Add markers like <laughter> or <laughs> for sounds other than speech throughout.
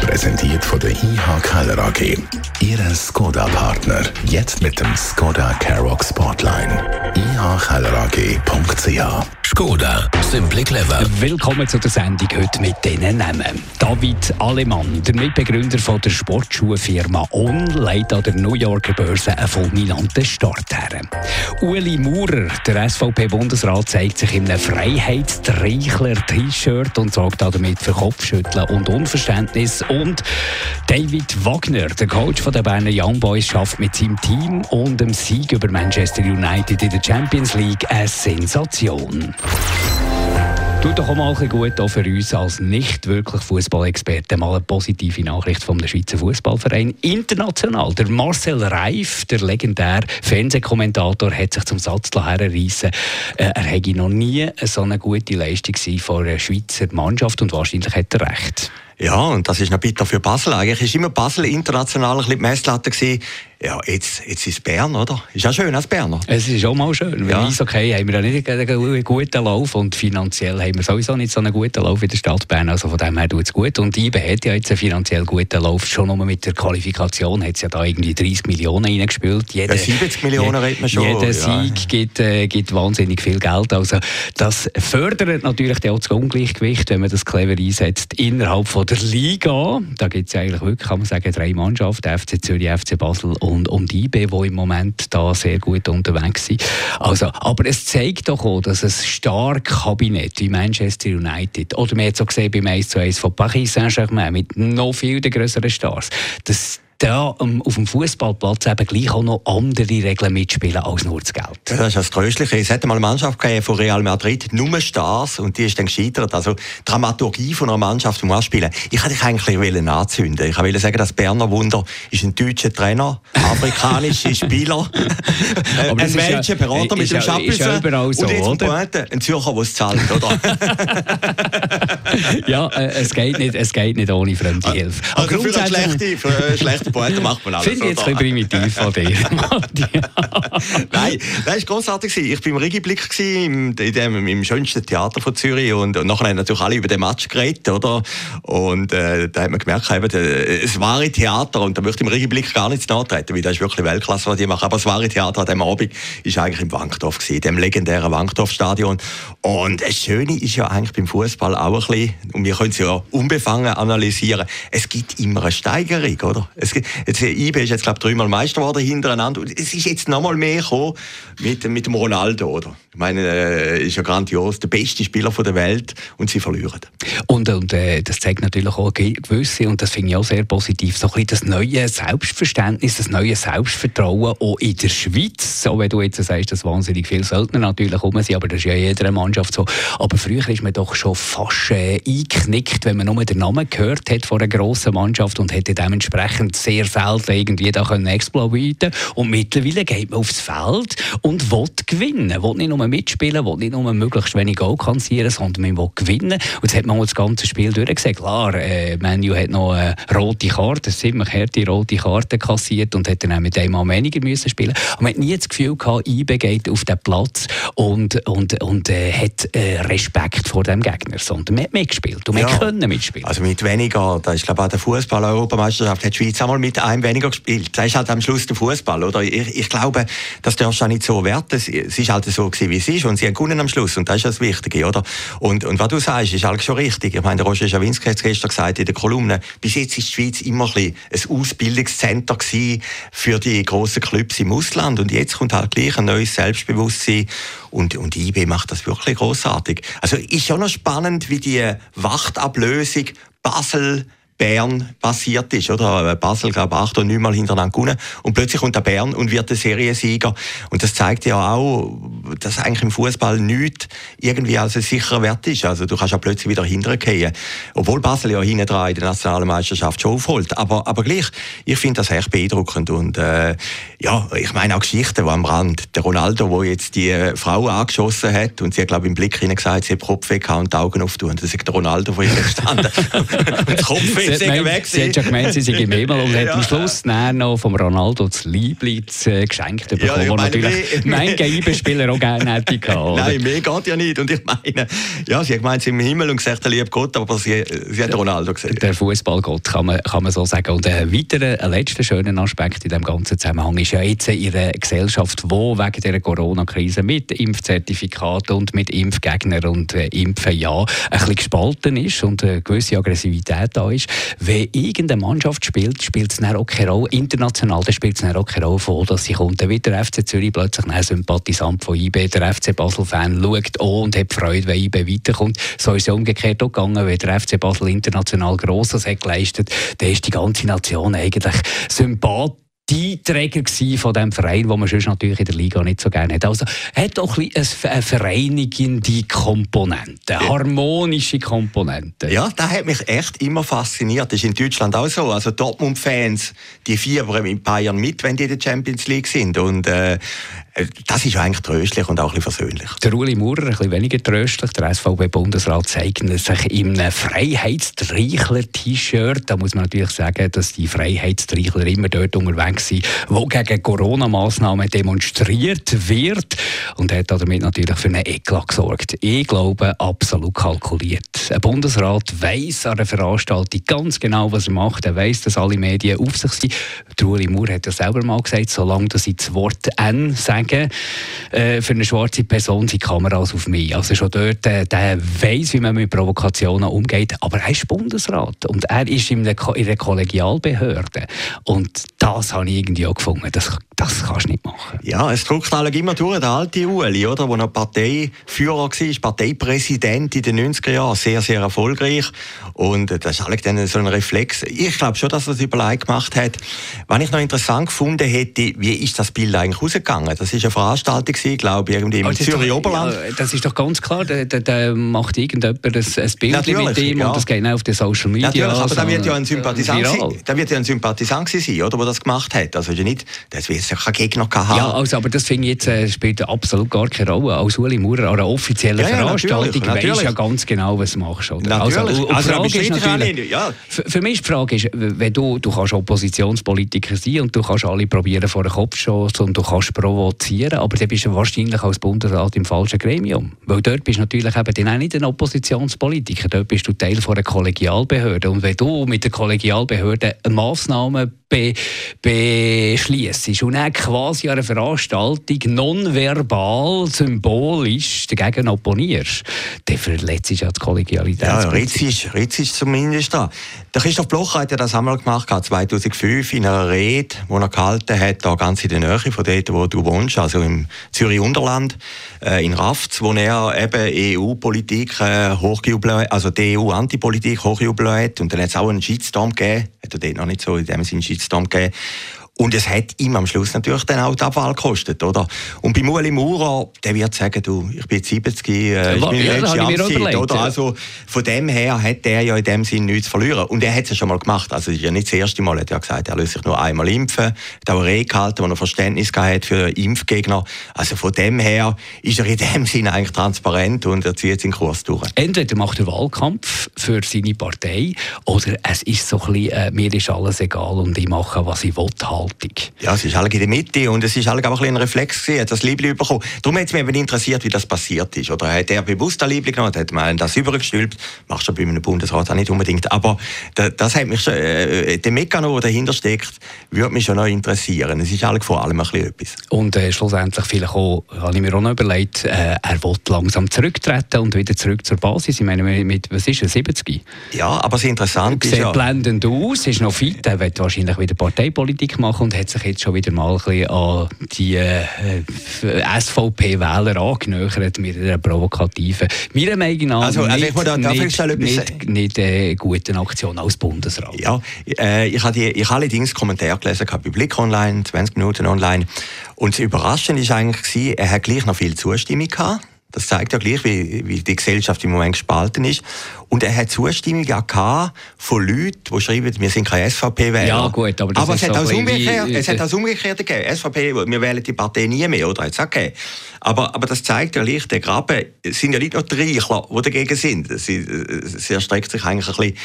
Präsentiert von der IH Keller AG. Ihre Skoda-Partner. Jetzt mit dem Skoda Karoq Spotline. ihkellerag.ch Skoda, simply clever. Willkommen zu der Sendung heute mit diesen Namen. David Alemann, der Mitbegründer von der Sportschuhfirma On, leitet an der New Yorker Börse einen fulminanten Start her. Uli Maurer, der SVP-Bundesrat, zeigt sich in einem Freiheitstreichler-T-Shirt und sorgt damit für Kopfschütteln und Unverständnis. Und David Wagner, der Coach der Berner Young Boys, schafft mit seinem Team und dem Sieg über Manchester United in der Champions League eine Sensation. Tut doch auch mal ein gut auch für uns als nicht wirklich Fußballexperten mal eine positive Nachricht vom Schweizer Fußballverein international. Der Marcel Reif, der legendäre Fernsehkommentator, hat sich zum Satz herreissen, äh, er hätte noch nie so eine gute Leistung von einer Schweizer Mannschaft und wahrscheinlich hat er recht. Ja, und das ist noch bitter für Basel. Eigentlich ist immer Basel international ein bisschen die Messlatte gewesen. Ja, jetzt, jetzt ist Bern, oder? Ist ja schön als Berner. Es ist auch mal schön. Wenn ja. okay, haben wir ja nicht einen guten Lauf und finanziell haben wir sowieso nicht so einen guten Lauf in der Stadt Bern. Also von dem her tut es gut. Und IBE hat ja jetzt einen finanziell guten Lauf. Schon nur mit der Qualifikation hat es ja da irgendwie 30 Millionen reingespielt. Jede, ja, 70 Millionen redet man schon. Jeder Sieg ja. gibt, äh, gibt wahnsinnig viel Geld. Also das fördert natürlich auch das Ungleichgewicht, wenn man das clever einsetzt, innerhalb von der Liga. Da gibt es eigentlich wirklich, kann man sagen, drei Mannschaften, FC Zürich, FC Basel und, und IB, die im Moment da sehr gut unterwegs sind. Also, aber es zeigt doch auch, dass ein starkes Kabinett wie Manchester United oder man hat es auch gesehen beim 1 zu 1 von Paris Saint-Germain mit noch viel größeren Stars, dass da um, auf dem Fußballplatz eben gleich auch noch andere Regeln mitspielen als nur das Geld. Ja, das ist das Tröstliche. Es hat mal eine Mannschaft von Real Madrid, nur Stars, und die ist dann gescheitert. Also Dramaturgie von einer Mannschaft zum Anspielen. Ich wollte dich eigentlich anzünden. Ich wollte sagen, das Berner Wunder ist ein deutscher Trainer, afrikanische <laughs> Spieler, ein welcher Berater mit dem Chapeau so, und jetzt ein Pointe, ein Zürcher, der es zahlt, oder? <laughs> ja, äh, es, geht nicht, es geht nicht ohne fremde Hilfe. Also für eine schlechte, für eine schlechte Poeten macht man alles. Finde ich jetzt ein primitiv von dir, <laughs> Nein, das war grossartig. Ich war im Regiblick im, dem, im schönsten Theater von Zürich und, und nachher haben natürlich alle über den Match geredet, oder? Und äh, da hat man gemerkt, eben, es wahre Theater und da möchte ich im Regiblick gar nichts nachtreten, weil das ist wirklich Weltklasse, was die machen. Aber das wahre Theater an diesem Abend war eigentlich im Wankdorf, gewesen, dem legendären Wankdorf-Stadion. Und das Schöne ist ja eigentlich beim Fußball auch ein bisschen, und wir können es ja unbefangen analysieren, es gibt immer eine Steigerung, oder? Es jetzt, IB ist jetzt, glaube ich, dreimal Meister geworden hintereinander. Und es ist jetzt noch mal mehr gekommen mit, mit dem Ronaldo, oder? Ich meine, äh, ist ja grandios, der beste Spieler der Welt und sie verlieren. Und, und äh, das zeigt natürlich auch gewisse, und das finde ich auch sehr positiv, so ein bisschen das neue Selbstverständnis, das neue Selbstvertrauen auch in der Schweiz. So, wenn du jetzt sagst, dass wahnsinnig viele Söldner natürlich rum sind, aber das ist ja in jeder Mannschaft so. Aber früher ist man doch schon fast äh, eingeknickt, wenn man nur den Namen gehört hat von einer grossen Mannschaft und hätte dementsprechend sehr selten irgendwie da können explodieren Und mittlerweile geht man aufs Feld und will gewinnen. Will nicht nur mitspielen, will nicht nur möglichst wenig Goal kassieren, sondern man will gewinnen. Und jetzt hat man das ganze Spiel durchgesehen. Klar, äh, Manu hat noch eine rote Karte, eine ziemlich harte rote Karte kassiert und hat dann auch mit einmal weniger müssen spielen. Aber man hat nie das Gefühl gehabt, IBE geht auf den Platz und, und, und äh, hat äh, Respekt vor dem Gegner, sondern man hat mitgespielt und man ja. können mitspielen. Also mit weniger, da ist glaube ich auch der Fußball-Europameisterschaft hat die Schweiz einmal mit einem weniger gespielt. Das ist halt am Schluss der Fußball, oder? Ich, ich glaube, das darfst du auch nicht so werten. Es ist halt so gewesen, wie es ist und sie haben am Schluss und das ist das Wichtige, oder? Und, und was du sagst, ist halt schon richtig. Ich meine, der Roger Schawinski hat es gestern gesagt in der Kolumne, bis jetzt ist die Schweiz immer ein, ein Ausbildungszentrum für die grossen Clubs im Ausland und jetzt kommt halt gleich ein neues Selbstbewusstsein und, und IB macht das wirklich großartig. Also ist schon noch spannend, wie die Wachtablösung Basel Bern passiert ist, oder? Basel, glaube ich, acht oder neun Mal hintereinander gewonnen. Und plötzlich kommt der Bern und wird der Seriensieger. Und das zeigt ja auch, dass eigentlich im Fußball nichts irgendwie als ein sicherer Wert ist. Also du kannst ja plötzlich wieder hintergehen. Obwohl Basel ja hinten dran in der nationalen Meisterschaft schon aufholt. Aber, aber gleich, ich finde das echt beeindruckend. Und äh, ja, ich meine auch Geschichten, die am Rand. Der Ronaldo, der jetzt die Frau angeschossen hat und sie hat, glaube ich, im Blick hinein gesagt, sie hat Kopf weg und die Augen auftun. Das ist der Ronaldo, der jetzt gestanden <laughs> und das Kopf weg. Sie <laughs> hat ja gemeint, sie sei im Himmel und hat am Schluss noch vom Ronaldo das Liebling äh, geschenkt bekommen, ja, meine, natürlich mein Geibenspieler auch gerne hätte <laughs> gehabt. Nein, mehr geht ja nicht. Und ich meine, ja, sie hat gemeint, sie im Himmel und gesagt, der liebe Gott, aber sie, sie hat Ronaldo gesehen. Der Fußballgott, kann man, kann man so sagen. Und ein weiterer, ein letzter schöner Aspekt in diesem ganzen Zusammenhang ist ja jetzt in einer Gesellschaft, wo wegen der Corona-Krise mit Impfzertifikaten und mit Impfgegnern und äh, Impfen ja ein bisschen gespalten ist und eine gewisse Aggressivität da ist. Wenn irgendeine Mannschaft spielt, spielt es auch keine Rolle, international, dann spielt es auch keine Rolle, von, dass sie kommt. Dann wird der FC Zürich plötzlich ein Sympathisant von IB, der FC Basel-Fan schaut an und hat Freude, wenn IB weiterkommt. So ist es umgekehrt auch gegangen, wenn der FC Basel international Grosses hat geleistet, dann ist die ganze Nation eigentlich sympathisch die Träger von dem Verein, wo man sonst natürlich in der Liga nicht so gerne hat. Also hat auch ein eine vereinigende Komponente, harmonische Komponente. Ja, das hat mich echt immer fasziniert. Das ist in Deutschland auch so. Also Dortmund-Fans, die fiebern in Bayern mit, wenn die in der Champions League sind. Und äh, das ist eigentlich tröstlich und auch ein bisschen versöhnlich. Der Uli Maurer, ein bisschen weniger tröstlich. Der SVB-Bundesrat zeigt sich in einem Freiheitstreichler-T-Shirt. Da muss man natürlich sagen, dass die Freiheitstreichler immer dort unterwegs sind, wo gegen Corona-Massnahmen demonstriert wird. Und hat damit natürlich für einen Eklat gesorgt. Ich glaube, absolut kalkuliert. Ein Bundesrat weiss an einer Veranstaltung ganz genau, was er macht. Er weiss, dass alle Medien auf sich sind. Der Uli Maurer hat ja selber mal gesagt, solange sie das Wort N sagen, äh, für eine schwarze Person sind Kameras auf mich. Also schon dort, äh, der weiß, wie man mit Provokationen umgeht, aber er ist Bundesrat und er ist in der, der Kollegialbehörde und das habe ich irgendwie auch gefunden. Das, das kannst du nicht machen. Ja, es drückt alle immer durch, der alte Ueli, der noch Parteiführer war, Parteipräsident in den 90er Jahren, sehr, sehr erfolgreich und das ist eigentlich dann so ein Reflex. Ich glaube schon, dass er das überlegt gemacht hat. Was ich noch interessant gefunden hätte, wie ist das Bild eigentlich rausgegangen? Das ist eine Veranstaltung, glaube ich, irgendwie im Zürich Oberland. Ja, das ist doch ganz klar, da, da, da macht irgendjemand ein, ein Bild Natürlich, mit ihm ja. und das geht auch auf den Social Media. Natürlich, aber also, da wird ja ein Sympathisant, äh, da wird ja ein Sympathisant sein, oder, der das gemacht hat. Also ist ja nicht, das wird ja kein Gegner gehabt Ja, also, aber das finde ich jetzt äh, spielt absolut gar keine Rolle. Als Uli Maurer an einer offiziellen ja, Veranstaltung ja, weisst ja ganz genau, was du Oder? Also, natürlich. Also, also, Frage ist natürlich, ja. für, für mich die Frage, ist, wenn du, du kannst Oppositionspolitiker sein und du kannst alle probieren vor den Kopf zu schossen und du kannst provozieren, aber dann bist du wahrscheinlich als Bundesrat im falschen Gremium. Weil dort bist du natürlich eben dann auch nicht ein Oppositionspolitiker, dort bist du Teil von einer Kollegialbehörde. Und wenn du mit der Kollegialbehörde Massnahmen be beschließt und dann quasi an einer Veranstaltung nonverbal, symbolisch dagegen opponierst, dann verletzt du ja die Kollegialität. Ja, Ritz ist, zumindest da. Der Christoph Blocher hat ja das einmal gemacht, 2005, in einer Rede, die er gehalten hat, da ganz in der Nähe von dort, wo du wohnst, also im Zürich-Unterland, äh, in Rafts, wo er eben EU-Politik äh, hochgejubelt also die EU-Antipolitik hochgejubelt hat. Und dann hat es auch einen Shitstorm gegeben, hat er dort noch nicht so in dem Sinne Shitstorm gegeben. Und es hat ihm am Schluss natürlich dann auch die Abwahl gekostet, oder? Und bei Ueli Maurer, der wird sagen, du, ich bin jetzt 70, äh, ist meine ja, letzte Amtszeit, oder? Also, von dem her hat er ja in dem Sinn nichts zu verlieren. Und er hat es ja schon mal gemacht. Also, es ist ja nicht das erste Mal, er hat ja gesagt, er lässt sich nur einmal impfen. Er hat auch eine Rede gehalten, wo er Verständnis hat für Impfgegner. Also, von dem her ist er in dem Sinn eigentlich transparent und er zieht seinen Kurs durch. Entweder macht er Wahlkampf für seine Partei oder es ist so ein bisschen, äh, mir ist alles egal und ich mache, was ich will, halt. Haltung. Ja, es ist alle in der Mitte und es ist alle auch ein, ein Reflex gewesen, das Liebling bekommen. Darum hat es mich eben interessiert, wie das passiert ist. Oder hat er bewusst ein Liebling genommen, hat man das übergestülpt, machst du bei einem Bundesrat auch nicht unbedingt. Aber das hat mich schon, äh, der Mechanismus, der dahinter steckt, würde mich schon noch interessieren. Es ist alle vor allem ein bisschen etwas. Und äh, schlussendlich vielleicht auch, habe ich mir auch noch überlegt, äh, er will langsam zurücktreten und wieder zurück zur Basis. Ich meine, mit, was ist er, 70? Ja, aber Interessante ist ja... Sieht blendend aus, ist noch fit, er wird wahrscheinlich wieder Parteipolitik machen machen und hat sich jetzt schon wieder mal ein bisschen an die äh, SVP-Wähler angenähert mit einer provokativen, meiner Meinung nach also, also nicht, ich da, nicht, nicht, nicht äh, guten Aktion als Bundesrat. Ja, äh, ich habe ich allerdings Kommentare gelesen bei Blick Online, 20 Minuten online. Und das Überraschende war eigentlich, er hat gleich noch viel Zustimmung gehabt das zeigt ja gleich, wie, wie die Gesellschaft im Moment gespalten ist. Und er hat Zustimmung gehabt von Leuten, die schreiben, wir sind kein SVP-Wähler. Ja, gut, aber das aber es hat, das umgekehrt, wie, es hat das Umgekehrte gegeben. SVP, wir wählen die Partei nie mehr, oder? Jetzt okay. Aber, aber das zeigt ja gleich, der Graben, es sind ja nicht nur Reichler, die dagegen sind. Sie, sie erstreckt sich eigentlich ein bisschen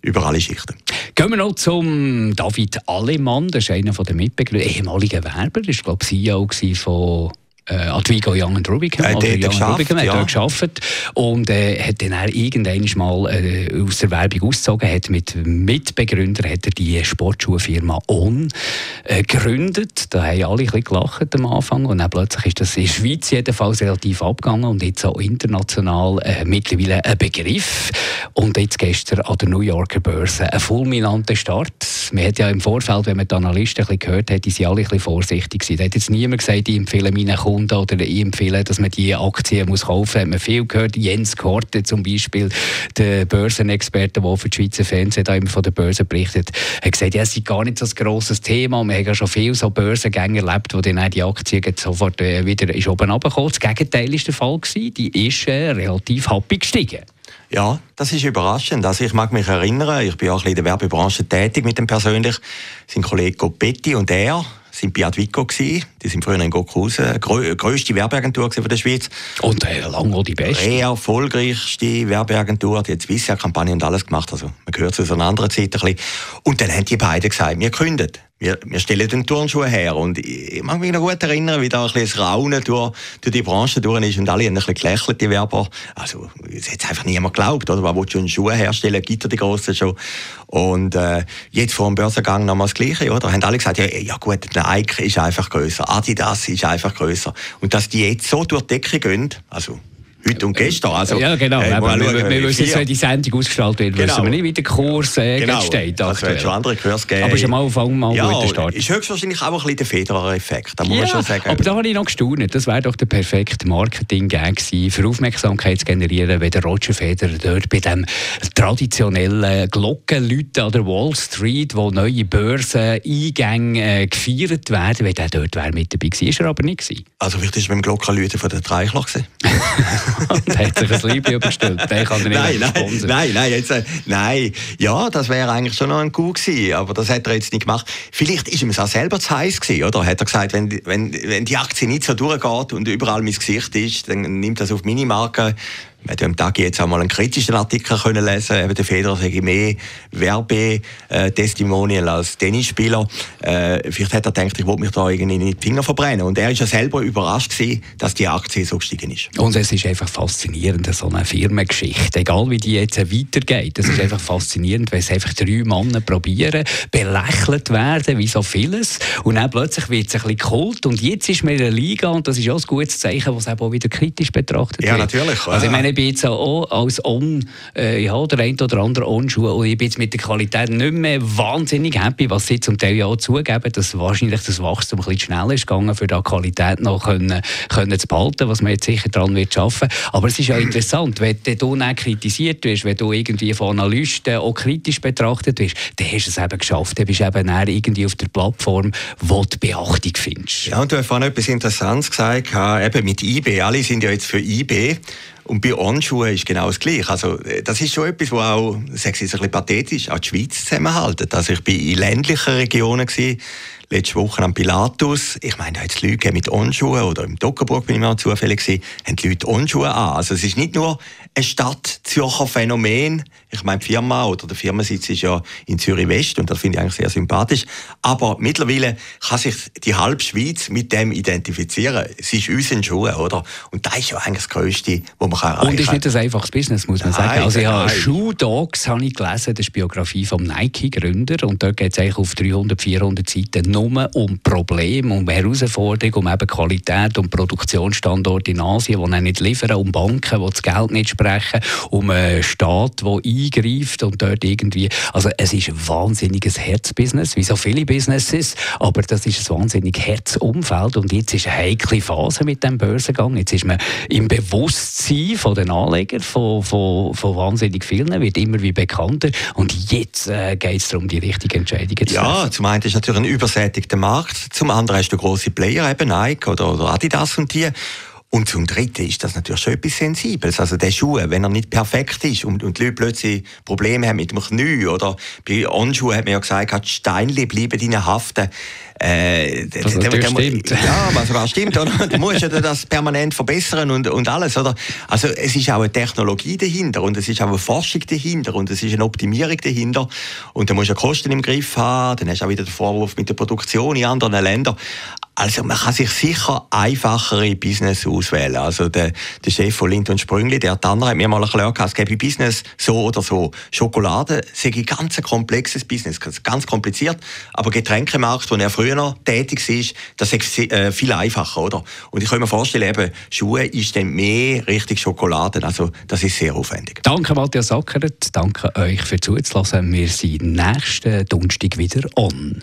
über alle Schichten. Gehen wir noch zum David Alemann, das ist einer der Mitbegründer, ehemaliger Werber, das war, glaube ich, CEO von äh, Advigo Young Rubicam. Äh, oder Young geschafft, Rubicam, ja. hat dort gearbeitet und äh, hat dann auch irgendwann mal äh, aus der Werbung ausgezogen, hat mit Mitbegründer hat er die Sportschuhfirma On äh, gegründet. Da haben alle ein bisschen gelacht am Anfang und dann plötzlich ist das in der Schweiz jedenfalls relativ abgegangen und jetzt auch international äh, mittlerweile ein Begriff. Und jetzt gestern an der New Yorker Börse ein fulminanter Start. Man hat ja im Vorfeld, wenn man die Analysten ein bisschen gehört hat, die sind alle ein bisschen vorsichtig gewesen. Da hat jetzt niemand gesagt, ich empfehle meinen Kunden Kunden oder ich empfehle, dass man diese Aktien muss kaufen muss. Hat man viel gehört. Jens Korte zum Beispiel, der Börsenexperte, der für die Schweizer Fernsehen immer von der Börse berichtet, hat gesagt, ja, es ist gar nicht so ein grosses Thema. Wir haben ja schon viele so Börsengänge erlebt, wo dann die Aktien sofort äh, wieder ist oben runtergekommen. Das Gegenteil war der Fall. Die ist äh, relativ happy gestiegen. Ja, das ist überraschend. Also ich mag mich erinnern, ich bin auch ein bisschen in der Werbebranche tätig mit dem persönlich. Sein Kollege Gopetti und er sind bei Advico gewesen. Die sind früher in Gockhausen, grö grösste Werbeagentur von der Schweiz. Und äh, lange auch die beste. Die erfolgreichste Werbeagentur, die hat bisher Kampagne und alles gemacht. Also man gehört zu so einer anderen Zeit ein bisschen. Und dann haben die beiden gesagt, wir künden wir, wir stellen den Turnschuh her. Und ich mag mich noch gut erinnern, wie da ein bisschen das Raunen durch, durch die Branche durch ist und alle haben ein bisschen gelächelt, die Werber. Also, es hat einfach niemand geglaubt, oder? Was willst du einen Schuh herstellen? Gibt er die grossen schon? Und, äh, jetzt vor dem Börsengang nochmal das Gleiche, oder? Haben alle gesagt, ja, ja gut, Nike ist einfach grösser, Adidas ist einfach grösser. Und dass die jetzt so durch die Decke gehen, also, heute und gestern. Also, ja, genau. Äh, wir, wir, wir wissen jetzt, wenn die Sendung ausgestrahlt wird, genau. wissen wir nicht, wie der Kurs äh, genau. steht. Also, es schon andere Kurse geben. Aber es ist am Anfang mal ja, ein guter Start. ist höchstwahrscheinlich auch ein bisschen der Federer-Effekt, da muss ja, man schon sagen. aber da habe ich noch gestaunt. Das wäre doch der perfekte Marketing-Gag gewesen, für Aufmerksamkeit zu generieren, wenn der Roger Federer dort bei dem traditionellen Glockenläuten an der Wall Street, wo neue Börseneingänge äh, gefeiert werden, wenn der dort wäre mit dabei gewesen. Ist er aber nicht gewesen. Also vielleicht ist er beim Glockenläuten von der Dreichler gewesen. <laughs> Und hat sich ein Liebling überstellt. Den kann er nicht nein, nein, nein, nein, jetzt, äh, nein, ja, das wäre eigentlich schon noch ein Coup gewesen, aber das hat er jetzt nicht gemacht. Vielleicht ist ihm es auch selber zu heiß gewesen, oder? Hat er gesagt, wenn, wenn, wenn die Aktie nicht so durchgeht und überall mein Gesicht ist, dann nimmt das auf meine Marke wir hätten am Tag jetzt auch mal einen kritischen Artikel können lesen eben der Federer sei mehr Werbetestimonial als Tennisspieler. Äh, vielleicht hat er gedacht, ich wollte mich da irgendwie nicht die Finger verbrennen. Und er ist ja selber überrascht gewesen, dass die Aktie so gestiegen ist. Und es ist einfach faszinierend, so eine Firmengeschichte. Egal wie die jetzt weitergeht. Es ist einfach faszinierend, wenn es einfach drei Männer probieren, belächelt werden, wie so vieles. Und dann plötzlich wird es ein bisschen geholt. Und jetzt ist man in der Liga, und das ist auch ein gutes Zeichen, was auch wieder kritisch betrachtet ja, wird. Ja, natürlich. Also, ich meine, bin jetzt auch als On, äh, ja, der ein oder andere On-Schuh und ich bin jetzt mit der Qualität nicht mehr wahnsinnig happy, was sie zum Teil ja auch zugeben, dass wahrscheinlich das Wachstum ein bisschen schneller ist gegangen, für die Qualität noch können, können zu behalten, was man jetzt sicher daran wird schaffen. Aber es ist ja interessant, wenn du dann kritisiert wirst, wenn du irgendwie von Analysten auch kritisch betrachtet wirst, dann hast du es eben geschafft, dann bist du eben irgendwie auf der Plattform, wo du Beachtung findest. Ja, und du hast vorhin etwas Interessantes gesagt, eben mit eBay, alle sind ja jetzt für eBay und bei Onschuhen ist genau das Gleiche. Also, äh, das ist schon etwas, wo auch, sage ich ein bisschen pathetisch, auch die Schweiz zusammenhalten. Also, ich war in ländlichen Regionen, gewesen, letzte Woche am Pilatus. Ich meine, da hat es Leute mit Onschuhen, oder im Dockerburg bin ich mal zufällig gewesen, haben die Leute Onschuhe an. Also, es ist nicht nur ein Stadt-Zürcher Phänomen. Ich meine, die Firma oder der Firmensitz ist ja in Zürich West und das finde ich eigentlich sehr sympathisch. Aber mittlerweile kann sich die halbe Schweiz mit dem identifizieren. Es ist unsere Schuhe, oder? Und das ist ja eigentlich das Größte, was man erreichen kann. Und ist nicht ein einfaches Business, muss man nein, sagen. Also habe Shoe Dogs habe ich gelesen, das ist die Biografie vom Nike-Gründer und dort geht es eigentlich auf 300, 400 Seiten nur um Probleme, um Herausforderungen, um eben Qualität, um Produktionsstandorte in Asien, die nicht liefern, um Banken, die das Geld nicht sprechen, um einen Staat, der eingreift und dort irgendwie, also es ist ein wahnsinniges Herzbusiness, wie so viele Businesses, aber das ist ein wahnsinnig Herzumfeld und jetzt ist eine heikle Phase mit dem Börsengang. Jetzt ist man im Bewusstsein von den Anlegern, von, von, von wahnsinnig vielen, wird immer wie bekannter und jetzt äh, geht es darum, die richtige Entscheidung zu treffen. Ja, zum einen ist natürlich ein übersättigter Markt, zum anderen hast du große Player, eben Nike oder Adidas und die und zum Dritten ist das natürlich schon etwas Sensibles. Also der Schuh, wenn er nicht perfekt ist und, und die Leute plötzlich Probleme haben mit dem Knie oder bei Onschuhen hat man ja gesagt, die Steinchen bleiben ihnen haften. Äh, das der, der, stimmt. Ja, was sogar stimmt. Oder? <laughs> Du musst ja das permanent verbessern und, und alles. Oder? Also es ist auch eine Technologie dahinter und es ist auch eine Forschung dahinter und es ist eine Optimierung dahinter. Und da musst du Kosten im Griff haben, dann hast du auch wieder den Vorwurf mit der Produktion in anderen Ländern. Also man kann sich sicher einfachere Business auswählen. Also der, der Chef von Lind und Sprüngli, der Tanner, hat mir mal erklärt, es gäbe Business so oder so. Schokolade sei ein ganz komplexes Business, ganz kompliziert, aber Getränkemarkt, wo er früher tätig war, das ist äh, viel einfacher, oder? Und ich kann mir vorstellen, eben, Schuhe ist dann mehr Richtung Schokolade, also das ist sehr aufwendig. Danke Matthias Sackert, danke euch für zuzulassen. Wir sind nächsten Donnerstag wieder on.